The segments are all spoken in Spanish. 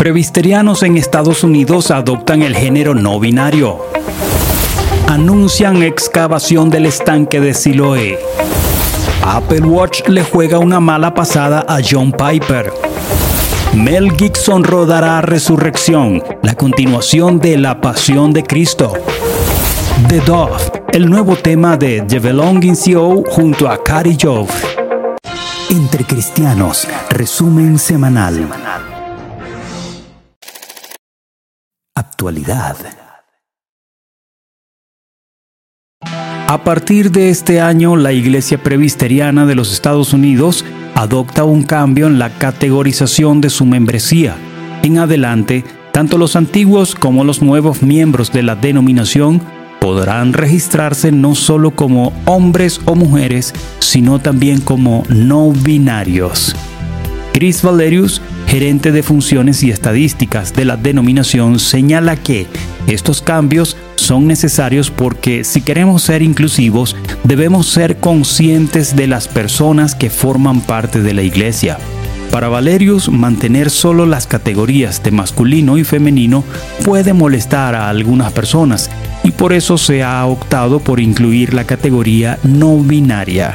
Previsterianos en Estados Unidos adoptan el género no binario. Anuncian excavación del estanque de Siloé. Apple Watch le juega una mala pasada a John Piper. Mel Gibson rodará Resurrección, la continuación de La Pasión de Cristo. The Dove, el nuevo tema de The Belonging CO junto a Cary Jove. Entre Cristianos, resumen semanal. A partir de este año, la Iglesia Presbiteriana de los Estados Unidos adopta un cambio en la categorización de su membresía. En adelante, tanto los antiguos como los nuevos miembros de la denominación podrán registrarse no solo como hombres o mujeres, sino también como no binarios. Chris Valerius, gerente de funciones y estadísticas de la denominación, señala que estos cambios son necesarios porque si queremos ser inclusivos, debemos ser conscientes de las personas que forman parte de la iglesia. Para Valerius, mantener solo las categorías de masculino y femenino puede molestar a algunas personas y por eso se ha optado por incluir la categoría no binaria.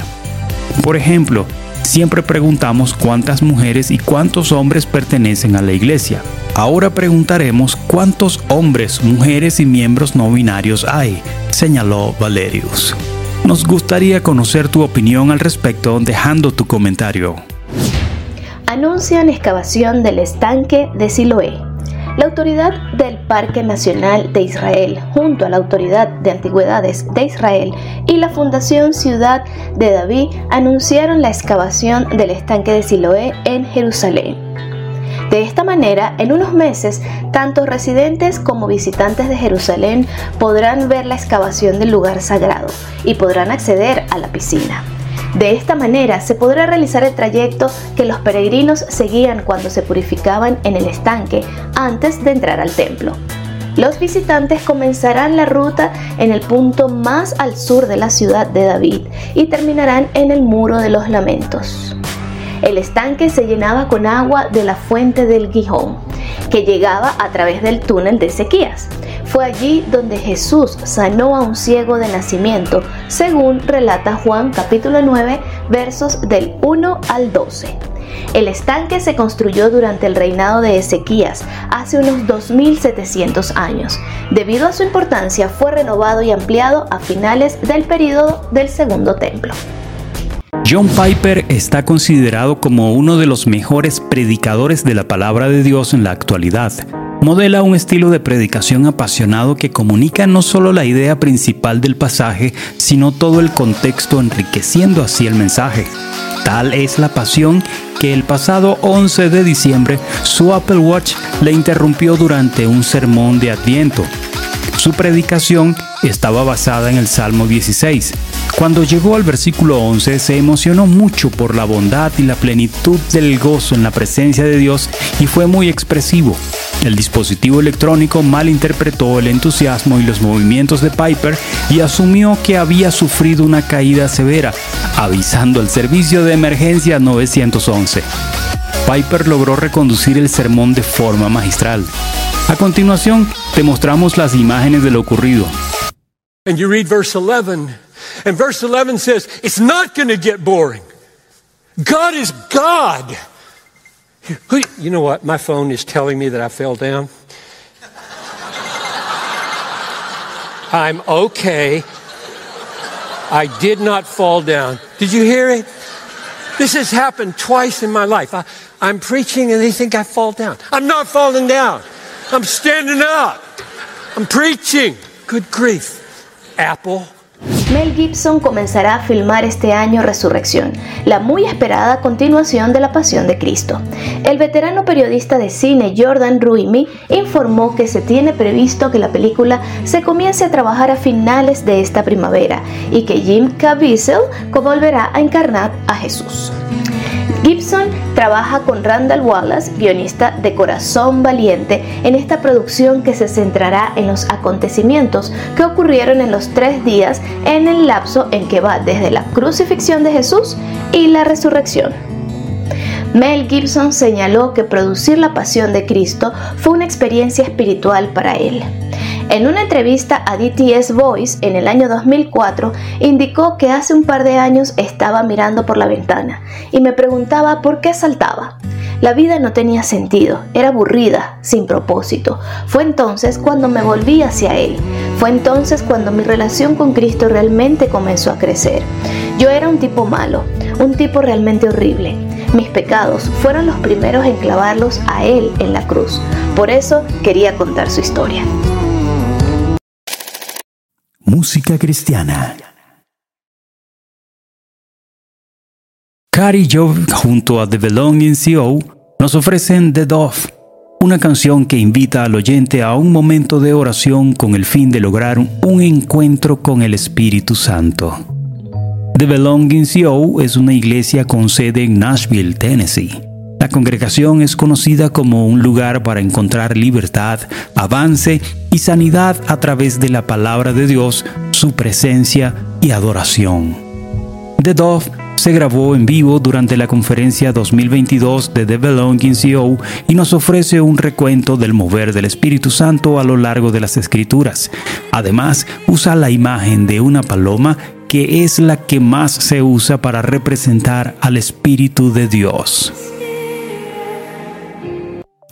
Por ejemplo, siempre preguntamos cuántas mujeres y cuántos hombres pertenecen a la iglesia. Ahora preguntaremos cuántos hombres, mujeres y miembros no binarios hay, señaló Valerius. Nos gustaría conocer tu opinión al respecto dejando tu comentario. Anuncian excavación del estanque de Siloé. La autoridad del Parque Nacional de Israel, junto a la Autoridad de Antigüedades de Israel y la Fundación Ciudad de David, anunciaron la excavación del estanque de Siloé en Jerusalén. De esta manera, en unos meses, tanto residentes como visitantes de Jerusalén podrán ver la excavación del lugar sagrado y podrán acceder a la piscina. De esta manera se podrá realizar el trayecto que los peregrinos seguían cuando se purificaban en el estanque antes de entrar al templo. Los visitantes comenzarán la ruta en el punto más al sur de la ciudad de David y terminarán en el muro de los lamentos. El estanque se llenaba con agua de la fuente del Gijón, que llegaba a través del túnel de Ezequías. Fue allí donde Jesús sanó a un ciego de nacimiento, según relata Juan capítulo 9, versos del 1 al 12. El estanque se construyó durante el reinado de Ezequías, hace unos 2700 años. Debido a su importancia, fue renovado y ampliado a finales del período del Segundo Templo. John Piper está considerado como uno de los mejores predicadores de la palabra de Dios en la actualidad. Modela un estilo de predicación apasionado que comunica no solo la idea principal del pasaje, sino todo el contexto enriqueciendo así el mensaje. Tal es la pasión que el pasado 11 de diciembre su Apple Watch le interrumpió durante un sermón de Adviento. Su predicación estaba basada en el Salmo 16. Cuando llegó al versículo 11 se emocionó mucho por la bondad y la plenitud del gozo en la presencia de Dios y fue muy expresivo. El dispositivo electrónico malinterpretó el entusiasmo y los movimientos de Piper y asumió que había sufrido una caída severa, avisando al servicio de emergencia 911. Piper logró reconducir el sermón de forma magistral. A continuación, te mostramos las imágenes de lo ocurrido. And you read verse 11, and verse 11 says, It's not going to get boring. God is God. You know what? My phone is telling me that I fell down. I'm okay. I did not fall down. Did you hear it? This has happened twice in my life. I, am preaching and they think I fall down. I'm not falling down. I'm standing up. I'm preaching. Good grief. Apple. Mel Gibson comenzará a filmar este año Resurrección, la muy esperada continuación de La Pasión de Cristo. El veterano periodista de cine Jordan Ruimi informó que se tiene previsto que la película se comience a trabajar a finales de esta primavera y que Jim Caviezel volverá a encarnar a Jesús. Gibson trabaja con Randall Wallace, guionista de Corazón Valiente, en esta producción que se centrará en los acontecimientos que ocurrieron en los tres días en el lapso en que va desde la crucifixión de Jesús y la resurrección. Mel Gibson señaló que producir la pasión de Cristo fue una experiencia espiritual para él. En una entrevista a DTS Voice en el año 2004, indicó que hace un par de años estaba mirando por la ventana y me preguntaba por qué saltaba. La vida no tenía sentido, era aburrida, sin propósito. Fue entonces cuando me volví hacia Él. Fue entonces cuando mi relación con Cristo realmente comenzó a crecer. Yo era un tipo malo, un tipo realmente horrible. Mis pecados fueron los primeros en clavarlos a Él en la cruz. Por eso quería contar su historia. Música cristiana. Cary Joe junto a The Belonging CO nos ofrecen The Dove, una canción que invita al oyente a un momento de oración con el fin de lograr un encuentro con el Espíritu Santo. The Belonging CO es una iglesia con sede en Nashville, Tennessee. La congregación es conocida como un lugar para encontrar libertad, avance y sanidad a través de la palabra de Dios, su presencia y adoración. The Dove se grabó en vivo durante la conferencia 2022 de The Belonging CO y nos ofrece un recuento del mover del Espíritu Santo a lo largo de las Escrituras. Además, usa la imagen de una paloma que es la que más se usa para representar al Espíritu de Dios.